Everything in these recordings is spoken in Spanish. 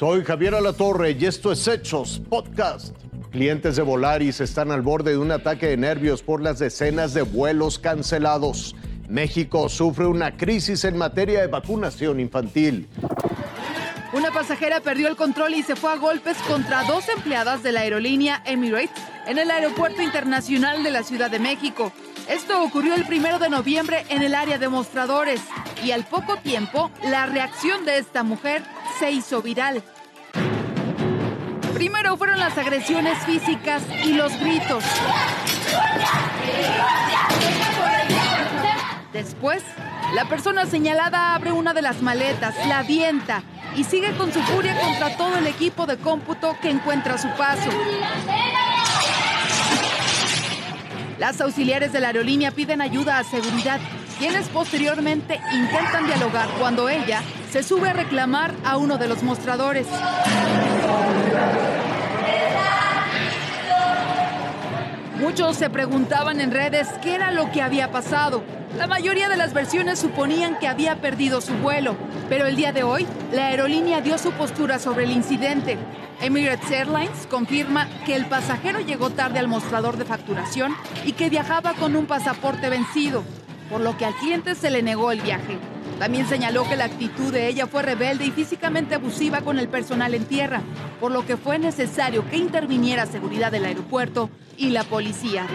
Soy Javier Alatorre y esto es Hechos Podcast. Clientes de Volaris están al borde de un ataque de nervios por las decenas de vuelos cancelados. México sufre una crisis en materia de vacunación infantil. Una pasajera perdió el control y se fue a golpes contra dos empleadas de la aerolínea Emirates en el Aeropuerto Internacional de la Ciudad de México. Esto ocurrió el primero de noviembre en el área de mostradores y al poco tiempo la reacción de esta mujer se hizo viral. Primero fueron las agresiones físicas y los gritos. Después, la persona señalada abre una de las maletas, la avienta y sigue con su furia contra todo el equipo de cómputo que encuentra a su paso. Las auxiliares de la aerolínea piden ayuda a seguridad, quienes posteriormente intentan dialogar cuando ella se sube a reclamar a uno de los mostradores. Muchos se preguntaban en redes qué era lo que había pasado. La mayoría de las versiones suponían que había perdido su vuelo, pero el día de hoy la aerolínea dio su postura sobre el incidente. Emirates Airlines confirma que el pasajero llegó tarde al mostrador de facturación y que viajaba con un pasaporte vencido, por lo que al cliente se le negó el viaje. También señaló que la actitud de ella fue rebelde y físicamente abusiva con el personal en tierra, por lo que fue necesario que interviniera seguridad del aeropuerto y la policía.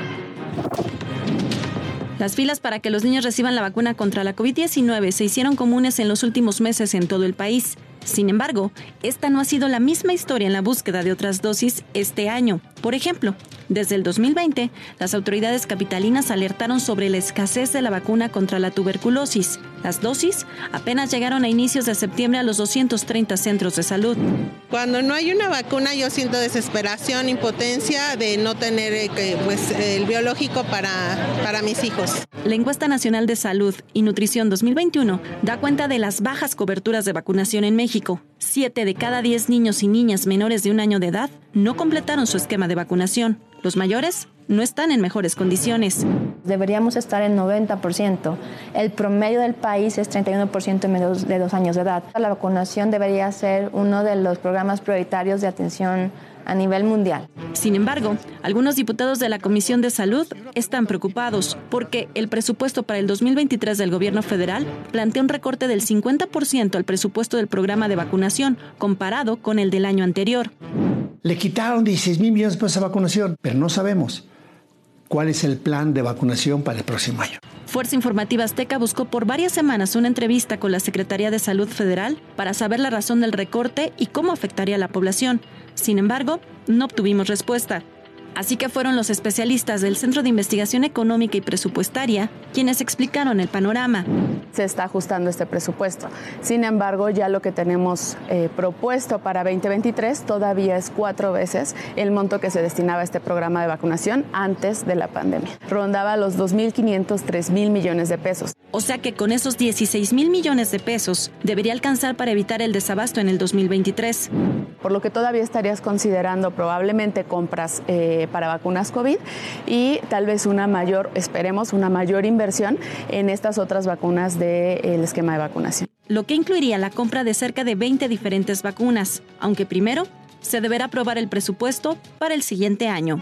Las filas para que los niños reciban la vacuna contra la COVID-19 se hicieron comunes en los últimos meses en todo el país. Sin embargo, esta no ha sido la misma historia en la búsqueda de otras dosis este año. Por ejemplo, desde el 2020, las autoridades capitalinas alertaron sobre la escasez de la vacuna contra la tuberculosis. Las dosis apenas llegaron a inicios de septiembre a los 230 centros de salud. Cuando no hay una vacuna yo siento desesperación, impotencia de no tener eh, pues, el biológico para, para mis hijos. La encuesta nacional de salud y nutrición 2021 da cuenta de las bajas coberturas de vacunación en México. Siete de cada diez niños y niñas menores de un año de edad no completaron su esquema de vacunación. Los mayores no están en mejores condiciones. Deberíamos estar en 90%. El promedio del país es 31% menos de dos años de edad. La vacunación debería ser uno de los programas prioritarios de atención a nivel mundial. Sin embargo, algunos diputados de la Comisión de Salud están preocupados porque el presupuesto para el 2023 del gobierno federal plantea un recorte del 50% al presupuesto del programa de vacunación comparado con el del año anterior. Le quitaron 16 mil millones de pesos a vacunación, pero no sabemos cuál es el plan de vacunación para el próximo año. Fuerza Informativa Azteca buscó por varias semanas una entrevista con la Secretaría de Salud Federal para saber la razón del recorte y cómo afectaría a la población. Sin embargo, no obtuvimos respuesta. Así que fueron los especialistas del Centro de Investigación Económica y Presupuestaria quienes explicaron el panorama. Se está ajustando este presupuesto. Sin embargo, ya lo que tenemos eh, propuesto para 2023 todavía es cuatro veces el monto que se destinaba a este programa de vacunación antes de la pandemia. Rondaba los 2.500, 3.000 millones de pesos. O sea que con esos 16 mil millones de pesos debería alcanzar para evitar el desabasto en el 2023. Por lo que todavía estarías considerando probablemente compras eh, para vacunas COVID y tal vez una mayor, esperemos, una mayor inversión en estas otras vacunas del esquema de vacunación. Lo que incluiría la compra de cerca de 20 diferentes vacunas, aunque primero se deberá aprobar el presupuesto para el siguiente año.